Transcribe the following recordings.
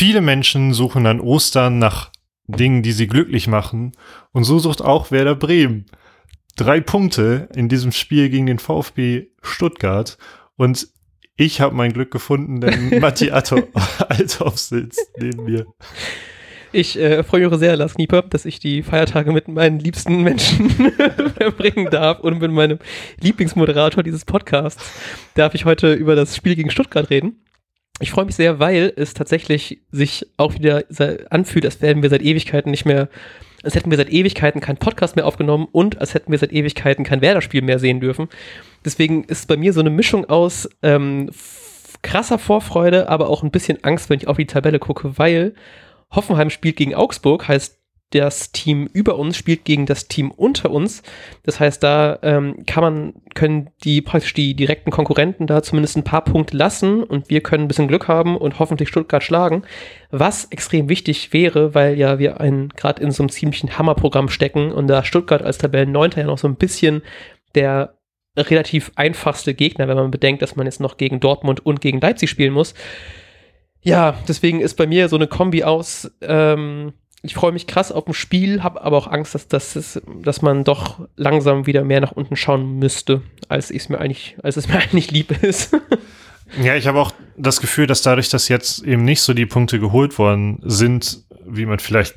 viele Menschen suchen an Ostern nach Dingen, die sie glücklich machen. Und so sucht auch Werder Bremen. Drei Punkte in diesem Spiel gegen den VfB Stuttgart. Und ich habe mein Glück gefunden, denn Matti Althoff sitzt neben mir. Ich äh, freue mich sehr, Lars Knieper, dass ich die Feiertage mit meinen liebsten Menschen verbringen darf und mit meinem Lieblingsmoderator dieses Podcasts darf ich heute über das Spiel gegen Stuttgart reden. Ich freue mich sehr, weil es tatsächlich sich auch wieder anfühlt, als wären wir seit Ewigkeiten nicht mehr, als hätten wir seit Ewigkeiten keinen Podcast mehr aufgenommen und als hätten wir seit Ewigkeiten kein Werder-Spiel mehr sehen dürfen. Deswegen ist bei mir so eine Mischung aus ähm, krasser Vorfreude, aber auch ein bisschen Angst, wenn ich auf die Tabelle gucke, weil Hoffenheim spielt gegen Augsburg, heißt das Team über uns spielt gegen das Team unter uns. Das heißt, da ähm, kann man, können die praktisch die direkten Konkurrenten da zumindest ein paar Punkte lassen und wir können ein bisschen Glück haben und hoffentlich Stuttgart schlagen. Was extrem wichtig wäre, weil ja wir gerade in so einem ziemlichen Hammerprogramm stecken und da Stuttgart als Tabellenneunter ja noch so ein bisschen der relativ einfachste Gegner, wenn man bedenkt, dass man jetzt noch gegen Dortmund und gegen Leipzig spielen muss. Ja, deswegen ist bei mir so eine Kombi aus, ähm, ich freue mich krass auf ein Spiel, habe aber auch Angst, dass, dass, dass man doch langsam wieder mehr nach unten schauen müsste, als es mir eigentlich, als es mir eigentlich lieb ist. ja, ich habe auch das Gefühl, dass dadurch, dass jetzt eben nicht so die Punkte geholt worden sind, wie man vielleicht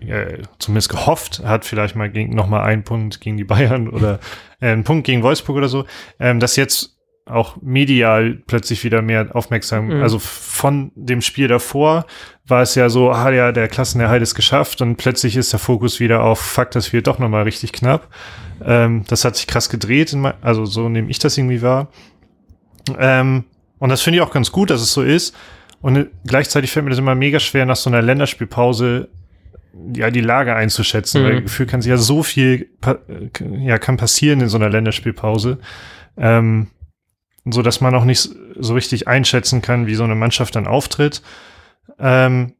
äh, zumindest gehofft hat, vielleicht mal gegen, noch mal einen Punkt gegen die Bayern oder äh, einen Punkt gegen Wolfsburg oder so, ähm, dass jetzt auch medial plötzlich wieder mehr aufmerksam. Mhm. Also von dem Spiel davor war es ja so, ah ja, der Klassenerhalt ist geschafft und plötzlich ist der Fokus wieder auf, fuck, das wird doch nochmal richtig knapp. Ähm, das hat sich krass gedreht, also so nehme ich das irgendwie wahr. Ähm, und das finde ich auch ganz gut, dass es so ist. Und gleichzeitig fällt mir das immer mega schwer, nach so einer Länderspielpause ja die Lage einzuschätzen, mhm. weil Gefühl kann sich ja so viel ja kann passieren in so einer Länderspielpause. Ähm, so dass man auch nicht so richtig einschätzen kann, wie so eine Mannschaft dann auftritt. Ähm,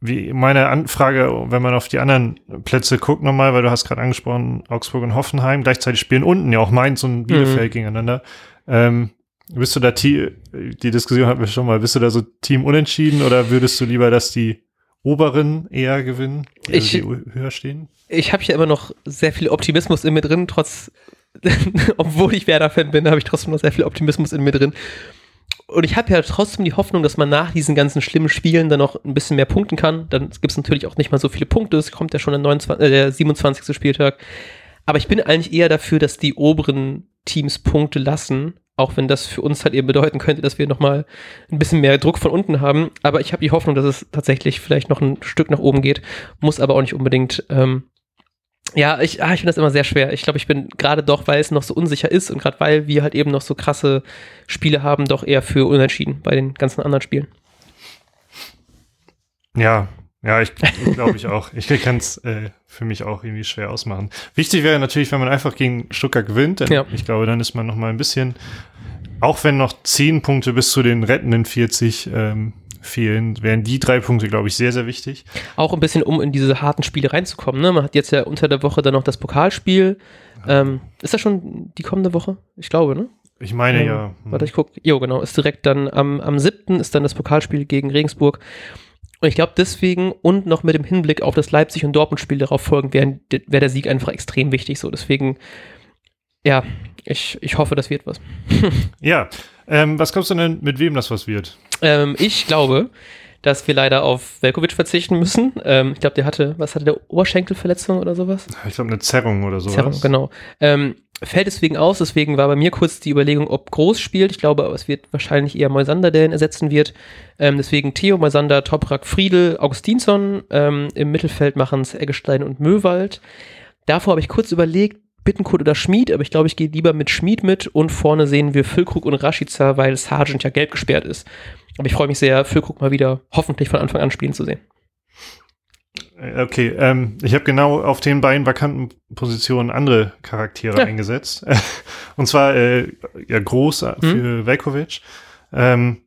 wie meine Anfrage, wenn man auf die anderen Plätze guckt nochmal, weil du hast gerade angesprochen, Augsburg und Hoffenheim, gleichzeitig spielen unten ja auch Mainz und Bielefeld mhm. gegeneinander. Ähm, bist du da, die Diskussion hatten wir schon mal, bist du da so Team unentschieden oder würdest du lieber, dass die oberen eher gewinnen, also ich, die höher stehen? Ich habe ja immer noch sehr viel Optimismus in mir drin, trotz obwohl ich Werder-Fan bin, habe ich trotzdem noch sehr viel Optimismus in mir drin. Und ich habe ja trotzdem die Hoffnung, dass man nach diesen ganzen schlimmen Spielen dann noch ein bisschen mehr punkten kann. Dann gibt es natürlich auch nicht mal so viele Punkte. Es kommt ja schon der, 29, äh, der 27. Spieltag. Aber ich bin eigentlich eher dafür, dass die oberen Teams Punkte lassen. Auch wenn das für uns halt eben bedeuten könnte, dass wir nochmal ein bisschen mehr Druck von unten haben. Aber ich habe die Hoffnung, dass es tatsächlich vielleicht noch ein Stück nach oben geht. Muss aber auch nicht unbedingt ähm, ja, ich, ah, ich finde das immer sehr schwer. Ich glaube, ich bin gerade doch, weil es noch so unsicher ist und gerade weil wir halt eben noch so krasse Spiele haben, doch eher für unentschieden bei den ganzen anderen Spielen. Ja, ja, ich glaube ich auch. Ich kann es äh, für mich auch irgendwie schwer ausmachen. Wichtig wäre natürlich, wenn man einfach gegen Stuttgart gewinnt, denn ja. ich glaube, dann ist man noch mal ein bisschen, auch wenn noch zehn Punkte bis zu den rettenden 40 ähm, fehlen, wären die drei Punkte, glaube ich, sehr, sehr wichtig. Auch ein bisschen, um in diese harten Spiele reinzukommen. Ne? Man hat jetzt ja unter der Woche dann noch das Pokalspiel. Ähm, ist das schon die kommende Woche? Ich glaube, ne? Ich meine ähm, ja. Hm. Warte, ich gucke. Jo, genau. Ist direkt dann am, am 7. ist dann das Pokalspiel gegen Regensburg. Und ich glaube deswegen und noch mit dem Hinblick auf das Leipzig- und Dortmund-Spiel darauf folgen, wäre wär der Sieg einfach extrem wichtig. So, deswegen, ja, ich, ich hoffe, das wird was. ja, ähm, was glaubst du denn, mit wem das was wird? Ähm, ich glaube, dass wir leider auf Velkovic verzichten müssen. Ähm, ich glaube, der hatte, was hatte der Oberschenkelverletzung oder sowas? Ich glaube, eine Zerrung oder sowas. Zerrung, genau. Ähm, fällt deswegen aus, deswegen war bei mir kurz die Überlegung, ob Groß spielt. Ich glaube, es wird wahrscheinlich eher Moisander, der ihn ersetzen wird. Ähm, deswegen Theo, Moisander, Toprak, Friedel, Augustinsson. Ähm, Im Mittelfeld machen es Eggestein und Möwald. Davor habe ich kurz überlegt, Bittenkurt oder Schmied, aber ich glaube, ich gehe lieber mit Schmied mit und vorne sehen wir Füllkrug und Rashica, weil Sargent ja gelb gesperrt ist. Aber ich freue mich sehr, Füllkrug mal wieder hoffentlich von Anfang an spielen zu sehen. Äh, okay, ähm, ich habe genau auf den beiden vakanten Positionen andere Charaktere ja. eingesetzt. und zwar äh, ja groß für hm? Velkovic. Ähm,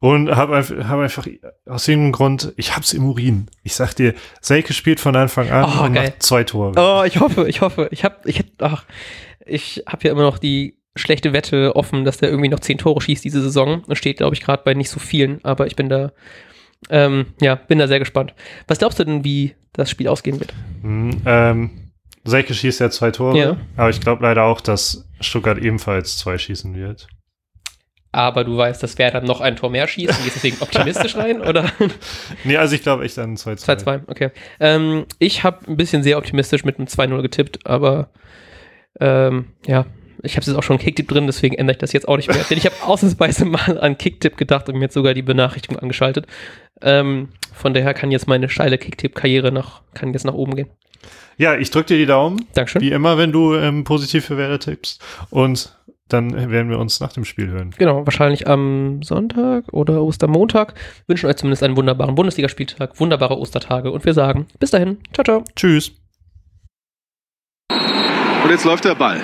und habe einfach, hab einfach aus dem Grund, ich hab's im Urin. Ich sag dir, Selke spielt von Anfang an oh, und geil. macht zwei Tore. Oh, ich hoffe, ich hoffe. Ich hab, ich hab, ach, ich habe ja immer noch die schlechte Wette offen, dass der irgendwie noch zehn Tore schießt diese Saison und steht, glaube ich, gerade bei nicht so vielen, aber ich bin da, ähm, ja, bin da sehr gespannt. Was glaubst du denn, wie das Spiel ausgehen wird? Hm, ähm, Selke schießt ja zwei Tore, Ja. aber ich glaube leider auch, dass Stuttgart ebenfalls zwei schießen wird. Aber du weißt, dass wer dann noch ein Tor mehr schießt und gehst deswegen optimistisch rein, oder? Nee, also ich glaube echt an 2-2. 2-2, okay. Ähm, ich habe ein bisschen sehr optimistisch mit einem 2-0 getippt, aber ähm, ja, ich habe es jetzt auch schon in Kicktipp drin, deswegen ändere ich das jetzt auch nicht mehr. Denn ich habe ausnahmsweise mal an Kicktipp gedacht und mir jetzt sogar die Benachrichtigung angeschaltet. Ähm, von daher kann jetzt meine steile Kicktipp-Karriere nach, kann jetzt nach oben gehen. Ja, ich drücke dir die Daumen, Dankeschön. wie immer, wenn du ähm, positiv für Werder tippst. Und dann werden wir uns nach dem Spiel hören. Genau, wahrscheinlich am Sonntag oder Ostermontag. Wünschen euch zumindest einen wunderbaren Bundesligaspieltag, wunderbare Ostertage und wir sagen bis dahin. Ciao, ciao. Tschüss. Und jetzt läuft der Ball.